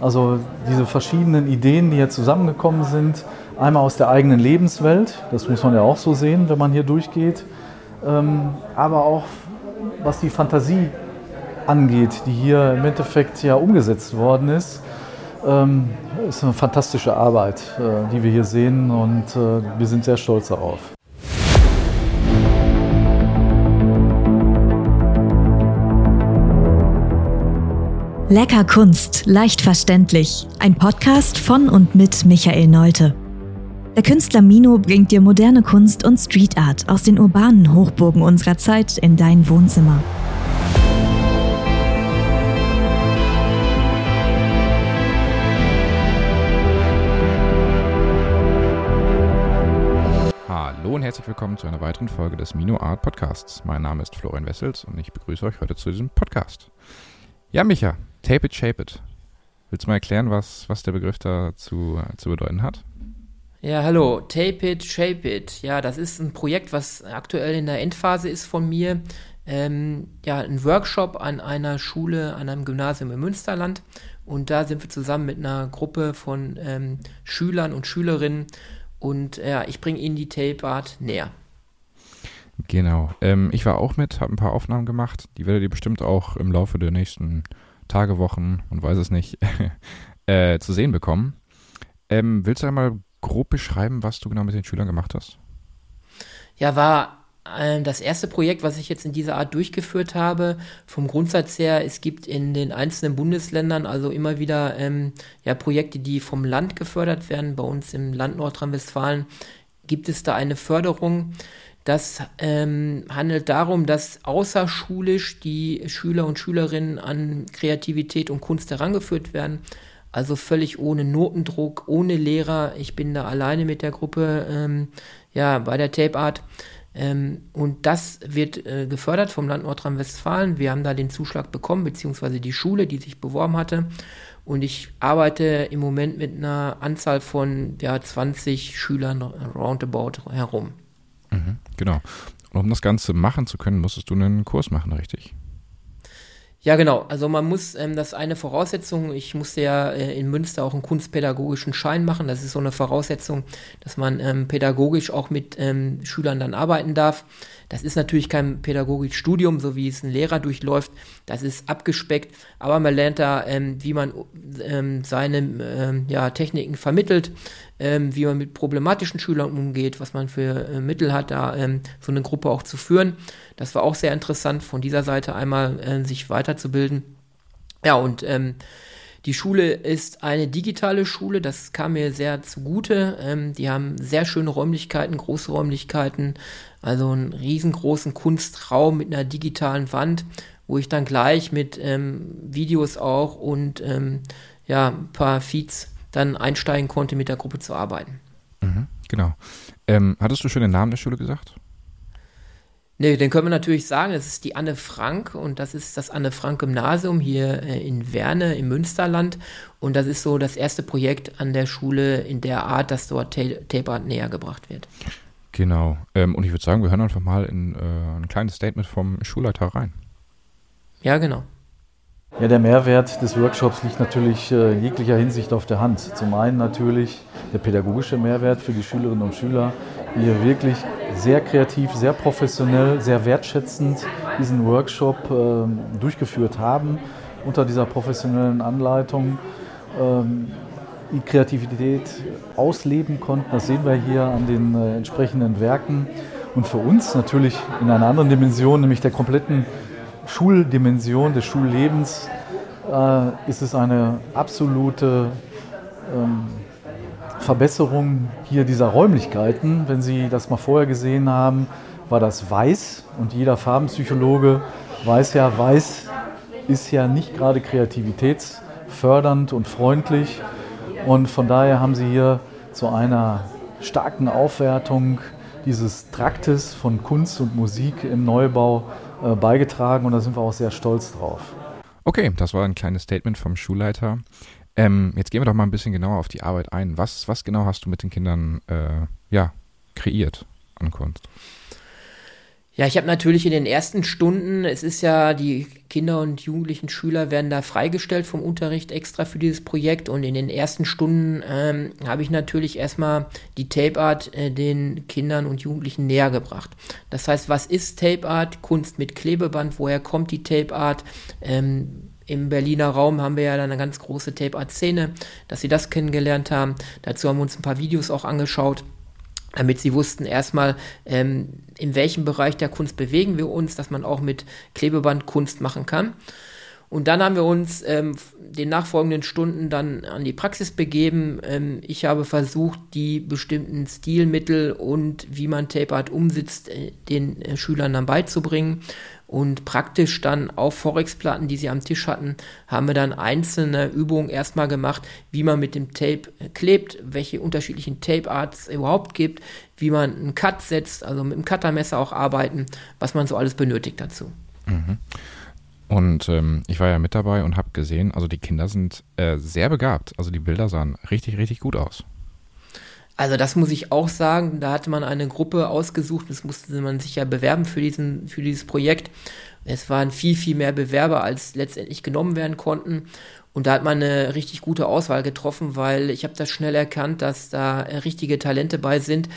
Also diese verschiedenen Ideen, die hier zusammengekommen sind, einmal aus der eigenen Lebenswelt, das muss man ja auch so sehen, wenn man hier durchgeht, ähm, aber auch was die Fantasie angeht, die hier im Endeffekt ja umgesetzt worden ist. Ähm, ist eine fantastische Arbeit, äh, die wir hier sehen und äh, wir sind sehr stolz darauf. Lecker Kunst, leicht verständlich. Ein Podcast von und mit Michael Neute. Der Künstler Mino bringt dir moderne Kunst und Street Art aus den urbanen Hochburgen unserer Zeit in dein Wohnzimmer. Hallo und herzlich willkommen zu einer weiteren Folge des Mino Art Podcasts. Mein Name ist Florian Wessels und ich begrüße euch heute zu diesem Podcast. Ja, Micha, Tape it, shape it. Willst du mal erklären, was, was der Begriff da zu, zu bedeuten hat? Ja, hallo, Tape It, Shape It. Ja, das ist ein Projekt, was aktuell in der Endphase ist von mir. Ähm, ja, ein Workshop an einer Schule, an einem Gymnasium im Münsterland. Und da sind wir zusammen mit einer Gruppe von ähm, Schülern und Schülerinnen. Und ja, ich bringe ihnen die Tape Art näher. Genau. Ähm, ich war auch mit, habe ein paar Aufnahmen gemacht. Die werdet ihr bestimmt auch im Laufe der nächsten Tage, Wochen und weiß es nicht, äh, zu sehen bekommen. Ähm, willst du einmal grob beschreiben, was du genau mit den Schülern gemacht hast? Ja, war äh, das erste Projekt, was ich jetzt in dieser Art durchgeführt habe. Vom Grundsatz her, es gibt in den einzelnen Bundesländern also immer wieder ähm, ja, Projekte, die vom Land gefördert werden. Bei uns im Land Nordrhein-Westfalen gibt es da eine Förderung das ähm, handelt darum, dass außerschulisch die Schüler und Schülerinnen an Kreativität und Kunst herangeführt werden. Also völlig ohne Notendruck, ohne Lehrer. Ich bin da alleine mit der Gruppe ähm, ja, bei der Tape Art. Ähm, und das wird äh, gefördert vom Land Nordrhein-Westfalen. Wir haben da den Zuschlag bekommen, beziehungsweise die Schule, die sich beworben hatte. Und ich arbeite im Moment mit einer Anzahl von ja, 20 Schülern roundabout herum. Mhm, genau. Und um das Ganze machen zu können, musstest du einen Kurs machen, richtig? Ja, genau. Also man muss, ähm, das eine Voraussetzung, ich musste ja äh, in Münster auch einen kunstpädagogischen Schein machen. Das ist so eine Voraussetzung, dass man ähm, pädagogisch auch mit ähm, Schülern dann arbeiten darf. Das ist natürlich kein pädagogisches Studium, so wie es ein Lehrer durchläuft. Das ist abgespeckt, aber man lernt da, ähm, wie man ähm, seine ähm, ja, Techniken vermittelt, ähm, wie man mit problematischen Schülern umgeht, was man für äh, Mittel hat, da ähm, so eine Gruppe auch zu führen. Das war auch sehr interessant, von dieser Seite einmal äh, sich weiterzubilden. Ja, und ähm, die Schule ist eine digitale Schule, das kam mir sehr zugute. Ähm, die haben sehr schöne Räumlichkeiten, große Räumlichkeiten, also einen riesengroßen Kunstraum mit einer digitalen Wand, wo ich dann gleich mit ähm, Videos auch und ähm, ja, ein paar Feeds dann einsteigen konnte, mit der Gruppe zu arbeiten. Mhm, genau. Ähm, hattest du schon den Namen der Schule gesagt? Nee, den können wir natürlich sagen, es ist die Anne Frank und das ist das Anne Frank Gymnasium hier äh, in Werne im Münsterland und das ist so das erste Projekt an der Schule in der Art, dass dort Tape Art näher gebracht wird. Genau. Ähm, und ich würde sagen, wir hören einfach mal in äh, ein kleines Statement vom Schulleiter rein. Ja, genau. Ja, der Mehrwert des Workshops liegt natürlich äh, jeglicher Hinsicht auf der Hand. Zum einen natürlich der pädagogische Mehrwert für die Schülerinnen und Schüler, die hier wirklich sehr kreativ, sehr professionell, sehr wertschätzend diesen Workshop äh, durchgeführt haben unter dieser professionellen Anleitung. Ähm, die Kreativität ausleben konnten. Das sehen wir hier an den äh, entsprechenden Werken. Und für uns natürlich in einer anderen Dimension, nämlich der kompletten Schuldimension des Schullebens, äh, ist es eine absolute ähm, Verbesserung hier dieser Räumlichkeiten. Wenn Sie das mal vorher gesehen haben, war das weiß und jeder Farbenpsychologe weiß ja, weiß ist ja nicht gerade kreativitätsfördernd und freundlich. Und von daher haben Sie hier zu einer starken Aufwertung dieses Traktes von Kunst und Musik im Neubau äh, beigetragen und da sind wir auch sehr stolz drauf. Okay, das war ein kleines Statement vom Schulleiter. Ähm, jetzt gehen wir doch mal ein bisschen genauer auf die Arbeit ein. Was, was genau hast du mit den Kindern äh, ja, kreiert an Kunst? Ja, ich habe natürlich in den ersten Stunden, es ist ja, die Kinder und Jugendlichen Schüler werden da freigestellt vom Unterricht extra für dieses Projekt und in den ersten Stunden ähm, habe ich natürlich erstmal die Tape Art äh, den Kindern und Jugendlichen näher gebracht. Das heißt, was ist Tape Art? Kunst mit Klebeband, woher kommt die Tape Art? Ähm, im Berliner Raum haben wir ja dann eine ganz große Tape-Art-Szene, dass sie das kennengelernt haben. Dazu haben wir uns ein paar Videos auch angeschaut damit sie wussten erstmal, ähm, in welchem Bereich der Kunst bewegen wir uns, dass man auch mit Klebeband Kunst machen kann. Und dann haben wir uns ähm, den nachfolgenden Stunden dann an die Praxis begeben. Ähm, ich habe versucht, die bestimmten Stilmittel und wie man Tape Art umsetzt, äh, den äh, Schülern dann beizubringen. Und praktisch dann auf Forex-Platten, die sie am Tisch hatten, haben wir dann einzelne Übungen erstmal gemacht, wie man mit dem Tape äh, klebt, welche unterschiedlichen Tape-Arts überhaupt gibt, wie man einen Cut setzt, also mit dem Cuttermesser auch arbeiten, was man so alles benötigt dazu. Mhm. Und ähm, ich war ja mit dabei und habe gesehen, also die Kinder sind äh, sehr begabt. Also die Bilder sahen richtig, richtig gut aus. Also das muss ich auch sagen. Da hatte man eine Gruppe ausgesucht, das musste man sich ja bewerben für, diesen, für dieses Projekt. Es waren viel, viel mehr Bewerber, als letztendlich genommen werden konnten. Und da hat man eine richtig gute Auswahl getroffen, weil ich habe das schnell erkannt, dass da richtige Talente bei sind.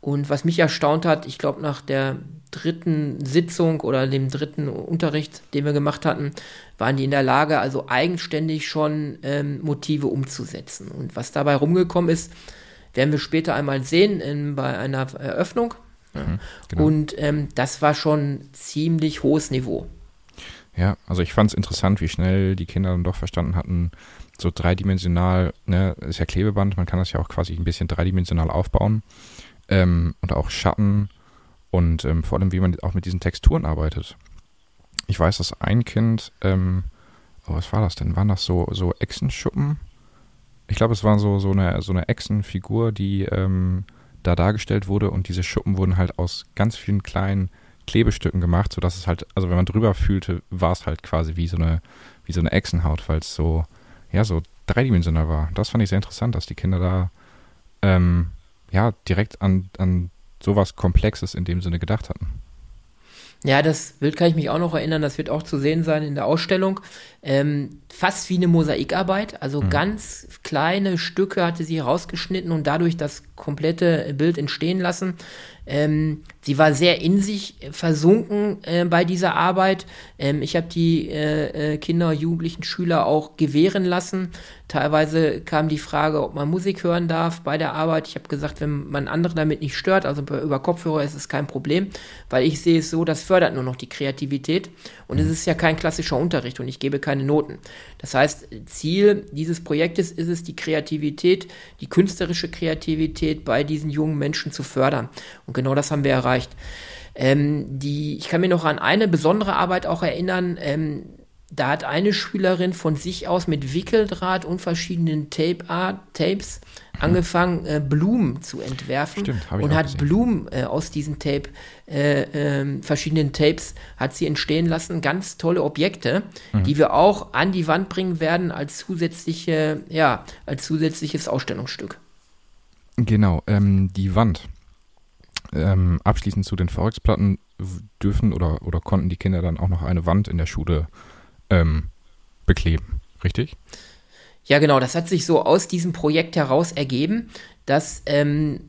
Und was mich erstaunt hat, ich glaube nach der dritten Sitzung oder dem dritten Unterricht, den wir gemacht hatten, waren die in der Lage, also eigenständig schon ähm, Motive umzusetzen. Und was dabei rumgekommen ist, werden wir später einmal sehen in, bei einer Eröffnung. Mhm, genau. Und ähm, das war schon ziemlich hohes Niveau. Ja, also ich fand es interessant, wie schnell die Kinder dann doch verstanden hatten, so dreidimensional, ne, ist ja Klebeband, man kann das ja auch quasi ein bisschen dreidimensional aufbauen. Ähm, und auch Schatten und ähm, vor allem, wie man auch mit diesen Texturen arbeitet. Ich weiß, dass ein Kind, ähm, oh, was war das denn? Waren das so, so Echsenschuppen? Ich glaube, es war so, so eine, so eine Echsenfigur, die ähm, da dargestellt wurde und diese Schuppen wurden halt aus ganz vielen kleinen Klebestücken gemacht, sodass es halt, also wenn man drüber fühlte, war es halt quasi wie so eine, wie so eine Echsenhaut, weil es so, ja, so dreidimensional war. Das fand ich sehr interessant, dass die Kinder da ähm, ja direkt an, an sowas Komplexes in dem Sinne gedacht hatten. Ja, das Bild kann ich mich auch noch erinnern, das wird auch zu sehen sein in der Ausstellung. Ähm, fast wie eine Mosaikarbeit, also mhm. ganz kleine Stücke hatte sie rausgeschnitten und dadurch das komplette Bild entstehen lassen. Ähm, sie war sehr in sich versunken äh, bei dieser Arbeit. Ähm, ich habe die äh, äh, Kinder, Jugendlichen, Schüler auch gewähren lassen. Teilweise kam die Frage, ob man Musik hören darf bei der Arbeit. Ich habe gesagt, wenn man andere damit nicht stört, also über Kopfhörer ist es kein Problem, weil ich sehe es so, das fördert nur noch die Kreativität und es ist ja kein klassischer Unterricht und ich gebe keine Noten. Das heißt, Ziel dieses Projektes ist es, die Kreativität, die künstlerische Kreativität bei diesen jungen Menschen zu fördern. Und genau das haben wir erreicht. Ähm, die, ich kann mir noch an eine besondere Arbeit auch erinnern. Ähm, da hat eine Schülerin von sich aus mit Wickeldraht und verschiedenen Tape Art, Tapes mhm. angefangen, äh, Blumen zu entwerfen Stimmt, und hat gesehen. Blumen äh, aus diesen Tape, äh, ähm, verschiedenen Tapes hat sie entstehen lassen. Ganz tolle Objekte, mhm. die wir auch an die Wand bringen werden als zusätzliche, ja, als zusätzliches Ausstellungsstück. Genau, ähm, die Wand ähm, abschließend zu den Forex-Platten dürfen oder, oder konnten die Kinder dann auch noch eine Wand in der Schule ähm, bekleben, richtig? Ja, genau, das hat sich so aus diesem Projekt heraus ergeben, dass ähm,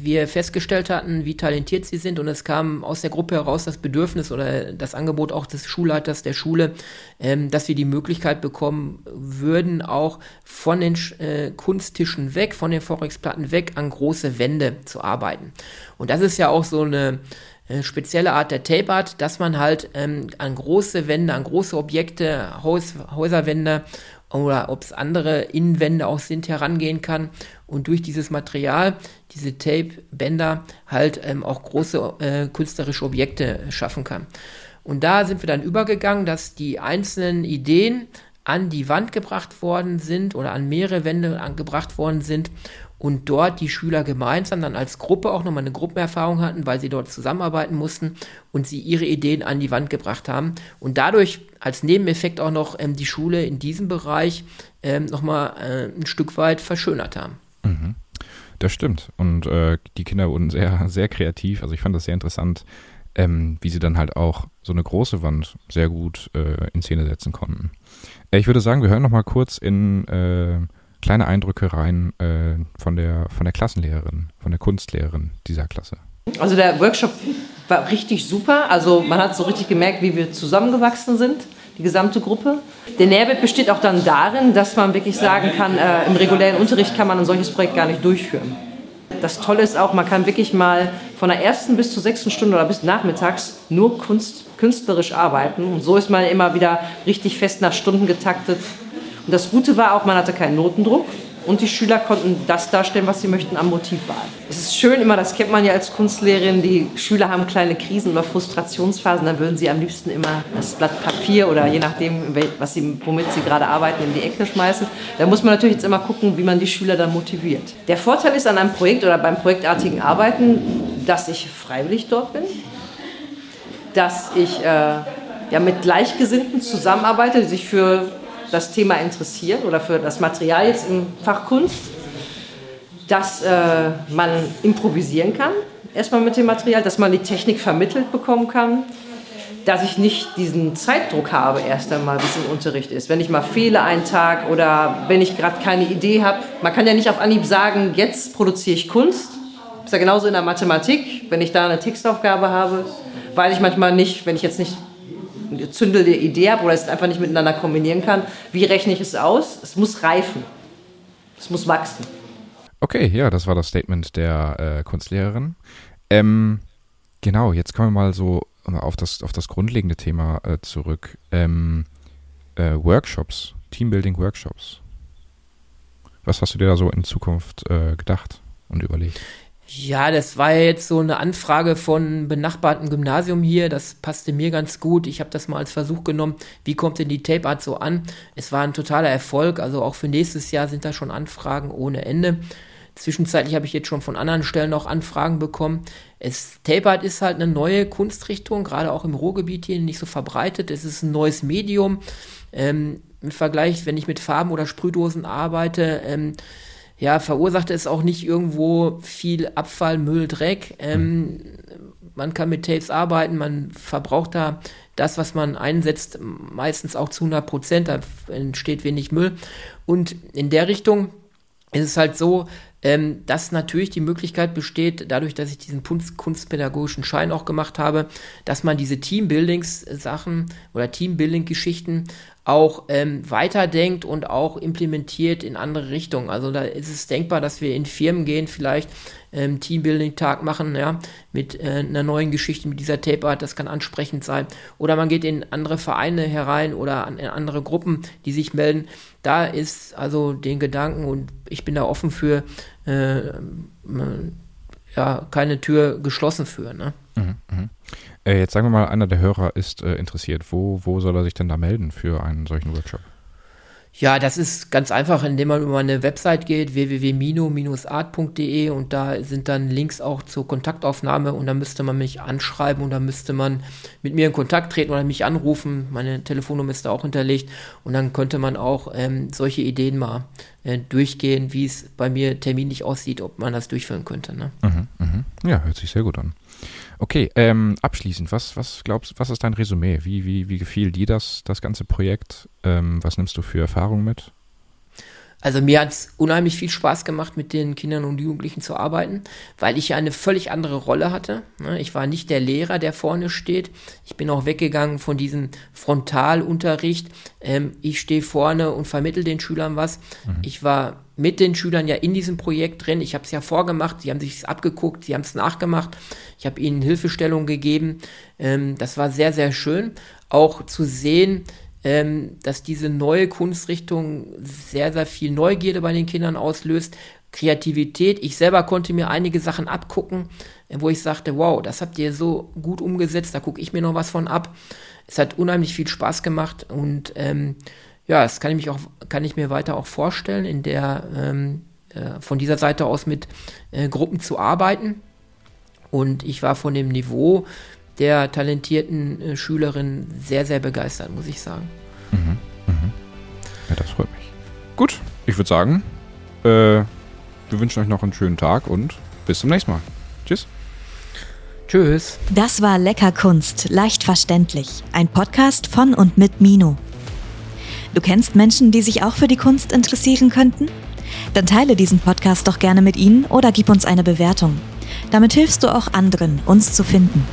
wir festgestellt hatten, wie talentiert sie sind und es kam aus der Gruppe heraus das Bedürfnis oder das Angebot auch des Schulleiters der Schule, ähm, dass wir die Möglichkeit bekommen würden, auch von den äh, Kunsttischen weg, von den Forex-Platten weg an große Wände zu arbeiten. Und das ist ja auch so eine äh, spezielle Art der Tape Art, dass man halt ähm, an große Wände, an große Objekte, Haus, Häuserwände oder ob es andere Innenwände auch sind, herangehen kann und durch dieses Material, diese Tape-Bänder, halt ähm, auch große äh, künstlerische Objekte schaffen kann. Und da sind wir dann übergegangen, dass die einzelnen Ideen an die Wand gebracht worden sind oder an mehrere Wände angebracht worden sind und dort die Schüler gemeinsam dann als Gruppe auch nochmal eine Gruppenerfahrung hatten, weil sie dort zusammenarbeiten mussten und sie ihre Ideen an die Wand gebracht haben und dadurch als Nebeneffekt auch noch ähm, die Schule in diesem Bereich ähm, nochmal äh, ein Stück weit verschönert haben. Mhm. Das stimmt und äh, die Kinder wurden sehr, sehr kreativ, also ich fand das sehr interessant, ähm, wie sie dann halt auch so eine große Wand sehr gut äh, in Szene setzen konnten. Äh, ich würde sagen, wir hören noch mal kurz in äh, kleine Eindrücke rein äh, von, der, von der Klassenlehrerin, von der Kunstlehrerin dieser Klasse. Also der Workshop war richtig super. Also man hat so richtig gemerkt, wie wir zusammengewachsen sind, die gesamte Gruppe. Der Nährwert besteht auch dann darin, dass man wirklich sagen kann, äh, im regulären Unterricht kann man ein solches Projekt gar nicht durchführen. Das Tolle ist auch, man kann wirklich mal von der ersten bis zur sechsten Stunde oder bis nachmittags nur Kunst, künstlerisch arbeiten. Und so ist man immer wieder richtig fest nach Stunden getaktet. Und das Gute war auch, man hatte keinen Notendruck und die Schüler konnten das darstellen, was sie möchten am Motivwahl. Es ist schön immer, das kennt man ja als Kunstlehrerin, die Schüler haben kleine Krisen oder Frustrationsphasen, dann würden sie am liebsten immer das Blatt Papier oder je nachdem, was sie, womit sie gerade arbeiten, in die Ecke schmeißen. Da muss man natürlich jetzt immer gucken, wie man die Schüler dann motiviert. Der Vorteil ist an einem Projekt oder beim projektartigen Arbeiten, dass ich freiwillig dort bin, dass ich äh, ja, mit Gleichgesinnten zusammenarbeite, die sich für das Thema interessiert oder für das Material jetzt im Fach Kunst, dass äh, man improvisieren kann, erstmal mit dem Material, dass man die Technik vermittelt bekommen kann, dass ich nicht diesen Zeitdruck habe, erst einmal, wie es im Unterricht ist. Wenn ich mal fehle einen Tag oder wenn ich gerade keine Idee habe, man kann ja nicht auf Anhieb sagen, jetzt produziere ich Kunst. Ist ja genauso in der Mathematik, wenn ich da eine Textaufgabe habe, weiß ich manchmal nicht, wenn ich jetzt nicht zündelnde Idee habe oder es einfach nicht miteinander kombinieren kann, wie rechne ich es aus? Es muss reifen. Es muss wachsen. Okay, ja, das war das Statement der äh, Kunstlehrerin. Ähm, genau, jetzt kommen wir mal so auf das, auf das grundlegende Thema äh, zurück. Ähm, äh, Workshops, Teambuilding-Workshops. Was hast du dir da so in Zukunft äh, gedacht und überlegt? Ja, das war jetzt so eine Anfrage von benachbarten Gymnasium hier. Das passte mir ganz gut. Ich habe das mal als Versuch genommen. Wie kommt denn die Tape Art so an? Es war ein totaler Erfolg. Also auch für nächstes Jahr sind da schon Anfragen ohne Ende. Zwischenzeitlich habe ich jetzt schon von anderen Stellen noch Anfragen bekommen. Es, Tape Art ist halt eine neue Kunstrichtung, gerade auch im Ruhrgebiet hier nicht so verbreitet. Es ist ein neues Medium. Ähm, Im Vergleich, wenn ich mit Farben oder Sprühdosen arbeite, ähm, ja, verursacht es auch nicht irgendwo viel Abfall, Müll, Dreck. Ähm, man kann mit Tapes arbeiten, man verbraucht da das, was man einsetzt, meistens auch zu 100 Prozent, da entsteht wenig Müll. Und in der Richtung ist es halt so, ähm, dass natürlich die Möglichkeit besteht, dadurch, dass ich diesen kunst kunstpädagogischen Schein auch gemacht habe, dass man diese Teambuildings-Sachen oder Teambuilding-Geschichten auch ähm, weiterdenkt und auch implementiert in andere Richtungen. Also da ist es denkbar, dass wir in Firmen gehen, vielleicht ähm, Teambuilding-Tag machen, ja, mit äh, einer neuen Geschichte, mit dieser Tape-Art, das kann ansprechend sein. Oder man geht in andere Vereine herein oder an, in andere Gruppen, die sich melden. Da ist also den Gedanken und ich bin da offen für, äh, äh ja, keine Tür geschlossen für. Ne? Mhm, mh. Äh, jetzt sagen wir mal, einer der Hörer ist äh, interessiert. Wo, wo soll er sich denn da melden für einen solchen Workshop? Ja, das ist ganz einfach, indem man über meine Website geht, www.mino-art.de und da sind dann Links auch zur Kontaktaufnahme und da müsste man mich anschreiben und da müsste man mit mir in Kontakt treten oder mich anrufen. Meine Telefonnummer ist da auch hinterlegt und dann könnte man auch ähm, solche Ideen mal äh, durchgehen, wie es bei mir terminlich aussieht, ob man das durchführen könnte. Ne? Mhm, mh. Ja, hört sich sehr gut an. Okay, ähm, abschließend, was, was glaubst was ist dein Resümee? Wie, wie, wie gefiel dir das, das ganze Projekt? Ähm, was nimmst du für Erfahrungen mit? Also mir hat es unheimlich viel Spaß gemacht, mit den Kindern und Jugendlichen zu arbeiten, weil ich ja eine völlig andere Rolle hatte. Ne? Ich war nicht der Lehrer, der vorne steht. Ich bin auch weggegangen von diesem Frontalunterricht. Ähm, ich stehe vorne und vermittel den Schülern was. Mhm. Ich war mit den Schülern ja in diesem Projekt drin. Ich habe es ja vorgemacht, sie haben sich abgeguckt, sie haben es nachgemacht. Ich habe ihnen Hilfestellung gegeben. Ähm, das war sehr, sehr schön. Auch zu sehen, ähm, dass diese neue Kunstrichtung sehr, sehr viel Neugierde bei den Kindern auslöst. Kreativität. Ich selber konnte mir einige Sachen abgucken, äh, wo ich sagte, wow, das habt ihr so gut umgesetzt, da gucke ich mir noch was von ab. Es hat unheimlich viel Spaß gemacht und ähm, ja, das kann ich mich auch, kann ich mir weiter auch vorstellen, in der ähm, äh, von dieser Seite aus mit äh, Gruppen zu arbeiten. Und ich war von dem Niveau der talentierten äh, Schülerin sehr, sehr begeistert, muss ich sagen. Mhm, mhm. Ja, das freut mich. Gut, ich würde sagen, äh, wir wünschen euch noch einen schönen Tag und bis zum nächsten Mal. Tschüss. Tschüss. Das war Lecker Kunst, leicht verständlich. Ein Podcast von und mit Mino. Du kennst Menschen, die sich auch für die Kunst interessieren könnten? Dann teile diesen Podcast doch gerne mit ihnen oder gib uns eine Bewertung. Damit hilfst du auch anderen, uns zu finden.